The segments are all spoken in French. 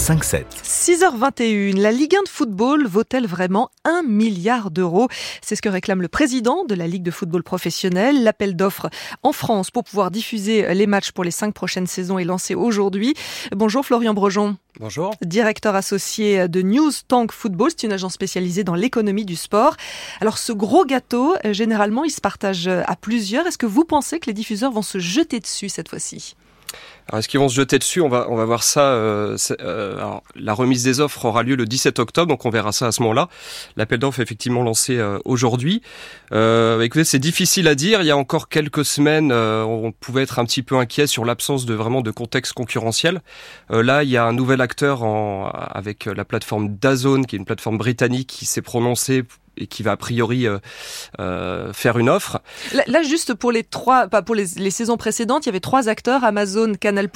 Le 5-7. 6h21, la Ligue 1 de football vaut-elle vraiment 1 milliard d'euros? C'est ce que réclame le président de la Ligue de football professionnel. L'appel d'offres en France pour pouvoir diffuser les matchs pour les cinq prochaines saisons est lancé aujourd'hui. Bonjour Florian Brejon. Bonjour. Directeur associé de News Tank Football, c'est une agence spécialisée dans l'économie du sport. Alors ce gros gâteau, généralement, il se partage à plusieurs. Est-ce que vous pensez que les diffuseurs vont se jeter dessus cette fois-ci? Alors, est-ce qu'ils vont se jeter dessus? On va, on va voir ça. Euh, euh, alors, la remise des offres aura lieu le 17 octobre, donc on verra ça à ce moment-là. L'appel d'offres est effectivement lancé euh, aujourd'hui. Euh, écoutez, c'est difficile à dire. Il y a encore quelques semaines, euh, on pouvait être un petit peu inquiet sur l'absence de vraiment de contexte concurrentiel. là, il y a un nouvel acteur en, avec la plateforme Dazone, qui est une plateforme britannique, qui s'est prononcé et qui va a priori euh, euh, faire une offre. Là, juste pour les trois, pas pour les, les, saisons précédentes, il y avait trois acteurs Amazon, Canal+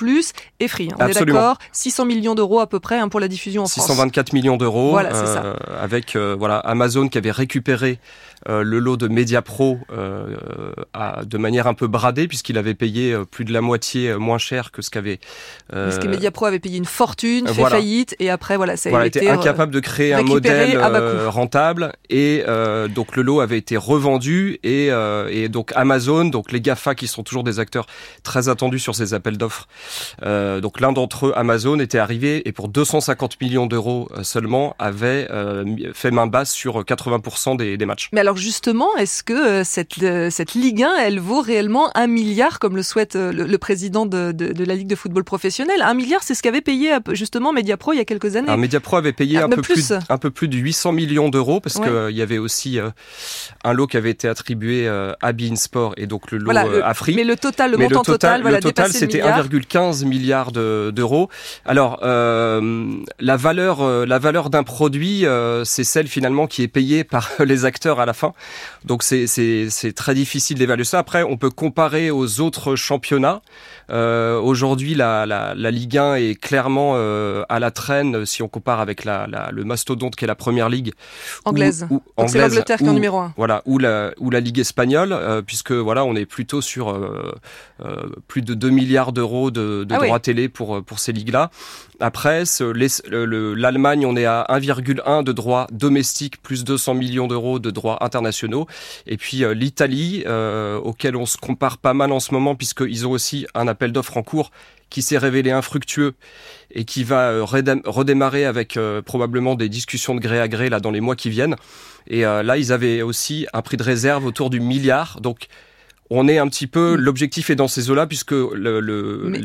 et Free. On est d'accord 600 millions d'euros à peu près hein, pour la diffusion en 624 France. 624 millions d'euros. Voilà, c'est ça. Euh, avec euh, voilà Amazon qui avait récupéré le lot de Mediapro à, de manière un peu bradée puisqu'il avait payé plus de la moitié moins cher que ce qu'avait. Parce que Mediapro avait payé une fortune, fait faillite et après voilà ça a voilà, été, été incapable de créer un modèle rentable et euh, donc le lot avait été revendu et, euh, et, donc Amazon, donc les Gafa qui sont toujours des acteurs très attendus sur ces appels d'offres. Euh, donc l'un d'entre eux, Amazon, était arrivé et pour 250 millions d'euros seulement avait fait main basse sur 80% des, des, matchs. Mais alors justement, est-ce que cette, cette Ligue 1, elle vaut réellement un milliard comme le souhaite le, le président de, de, de, la Ligue de football professionnel? Un milliard, c'est ce qu'avait payé justement Mediapro il y a quelques années. Alors Mediapro avait payé un, peu plus. plus. un peu plus de 800 millions d'euros parce ouais. Qu'il y avait aussi euh, un lot qui avait été attribué euh, à Bein Sport et donc le lot voilà, euh, Free. Mais le total, le mais montant le total, total, voilà, le total c'était 1,15 milliard d'euros. Alors euh, la valeur, euh, la valeur d'un produit, euh, c'est celle finalement qui est payée par les acteurs à la fin. Donc c'est très difficile d'évaluer ça. Après, on peut comparer aux autres championnats. Aujourd'hui, la, la, la, Ligue 1 est clairement à la traîne si on compare avec la, la le mastodonte qui est la Première Ligue anglaise. Où, où, anglaise l'Angleterre qui est en numéro 1. Voilà, ou la, ou la Ligue espagnole, euh, puisque voilà, on est plutôt sur euh, euh, plus de 2 milliards d'euros de, de ah droits oui. télé pour, pour ces ligues-là. Après, l'Allemagne, on est à 1,1 de droits domestiques, plus 200 millions d'euros de droits internationaux. Et puis l'Italie, auquel on se compare pas mal en ce moment, puisqu'ils ont aussi un appel d'offres en cours qui s'est révélé infructueux et qui va euh, redémarrer avec euh, probablement des discussions de gré à gré là dans les mois qui viennent. Et euh, là, ils avaient aussi un prix de réserve autour du milliard. Donc, on est un petit peu. L'objectif est dans ces eaux-là, puisque le, le Mais...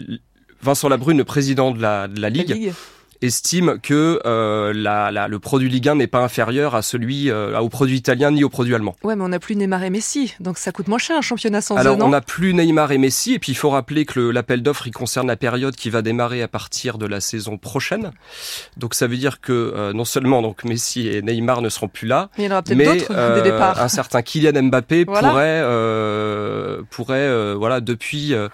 Vincent Labrune, le président de la, de la Ligue, La Ligue. Estime que euh, la, la, le produit Ligue 1 n'est pas inférieur à celui euh, au produit italien ni au produit allemand. Ouais, mais on n'a plus Neymar et Messi, donc ça coûte moins cher un championnat sans Alors eux, non on n'a plus Neymar et Messi, et puis il faut rappeler que l'appel d'offres il concerne la période qui va démarrer à partir de la saison prochaine. Donc ça veut dire que euh, non seulement donc Messi et Neymar ne seront plus là, mais, il y en aura mais euh, des départs. un certain Kylian Mbappé Voilà. pourrait euh, pourrait euh, voilà depuis euh,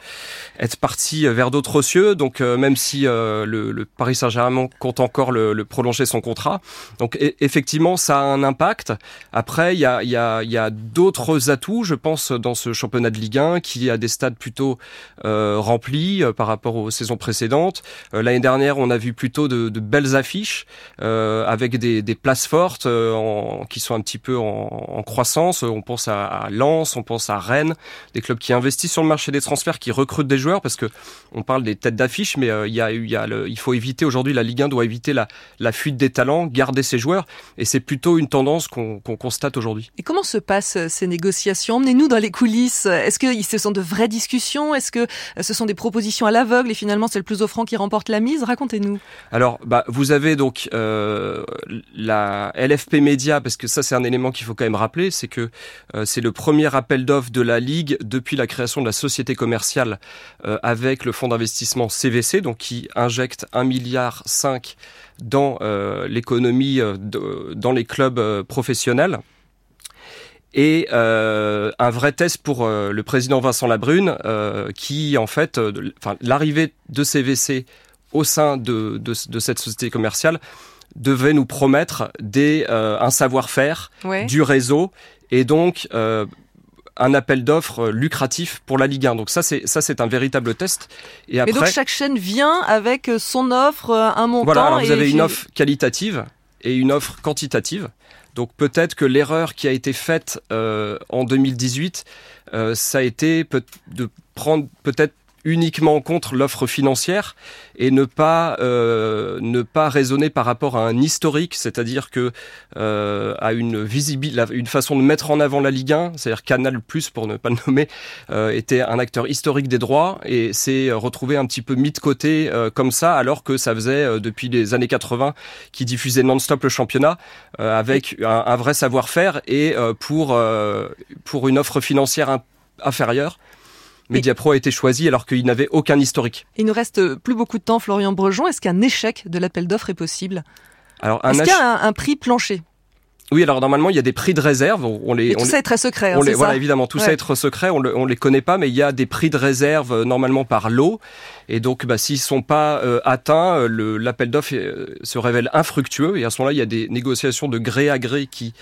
être parti vers d'autres cieux. Donc euh, même si euh, le, le Paris Saint-Germain compte encore le, le prolonger son contrat, donc e effectivement ça a un impact. Après il y a y a y a d'autres atouts, je pense, dans ce championnat de Ligue 1 qui a des stades plutôt euh, remplis euh, par rapport aux saisons précédentes. Euh, L'année dernière, on a vu plutôt de, de belles affiches euh, avec des, des places fortes euh, en, qui sont un petit peu en, en croissance. On pense à, à Lens, on pense à Rennes, des clubs qui investissent sur le marché des transferts, qui recrutent des joueurs parce que on parle des têtes d'affiche, mais euh, il y a, il y a le, il faut éviter aujourd'hui la Ligue 1 doit éviter la, la fuite des talents, garder ses joueurs, et c'est plutôt une tendance qu'on constate aujourd'hui. Et comment se passent euh, ces négociations? Emmenez-nous dans les coulisses. Est-ce que ce sont de vraies discussions? Est-ce que euh, ce sont des propositions à l'aveugle et finalement c'est le plus offrant qui remporte la mise? Racontez-nous. Alors, bah, vous avez donc euh, la LFP Média, parce que ça c'est un élément qu'il faut quand même rappeler, c'est que euh, c'est le premier appel d'offres de la Ligue depuis la création de la société commerciale euh, avec le fonds d'investissement CVC, donc qui injecte 1 milliard 5 dans euh, l'économie, euh, dans les clubs professionnels. Et un vrai test pour le président Vincent Labrune, qui en fait, l'arrivée de CVC au sein de, de, de, cette société commerciale devait nous promettre des, euh, un savoir-faire Ouais. du réseau et donc euh, un appel d'offres lucratif pour la Ligue 1. Donc ça, c'est ça, c'est un véritable test. Et après, Mais donc chaque chaîne vient avec son offre, un montant. Voilà, alors vous avez une offre qualitative et une offre quantitative. Donc peut-être que l'erreur qui a été faite euh, en 2018, euh, ça a été de prendre peut-être uniquement contre l'offre financière et ne pas euh, ne pas raisonner par rapport à un historique, c'est-à-dire que euh, à une visibilité, une façon de mettre en avant la Ligue 1, c'est-à-dire Canal Plus pour ne pas le nommer, euh, était un acteur historique des droits et s'est retrouvé un petit peu mis de côté euh, comme ça, alors que ça faisait euh, depuis les années 80 qui diffusait non-stop le championnat euh, avec un, un vrai savoir-faire et pour pour une offre financière inférieure Mediapro a été choisi alors qu'il n'avait aucun historique. Il ne reste plus beaucoup de temps, Florian Brejon. Est-ce qu'un échec de l'appel d'offres est possible? Alors, Est-ce qu'il y a un, prix plancher? Oui, alors normalement il y a des prix de réserve. On les, tout ça est très secret. Hein, on les, voilà, évidemment, tout ça est très secret. On, le, les connaît pas, mais il y a des prix de réserve euh, normalement par lot. Et donc, bah, s'ils sont pas euh, atteints, euh, l'appel d'offres se révèle infructueux. Et à ce moment-là, il y a des négociations de gré à gré qui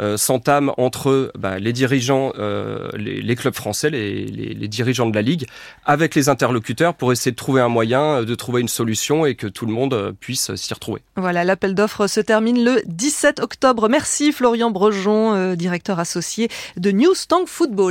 euh, s'entame entre bah, les dirigeants, euh, les, clubs français, les, les, dirigeants de la Ligue, avec les interlocuteurs pour essayer de trouver un moyen, de trouver une solution et que tout le monde puisse s'y retrouver. Voilà, l'appel d'offres se termine le 17 octobre. Merci Florian Brejon, directeur associé de New Football.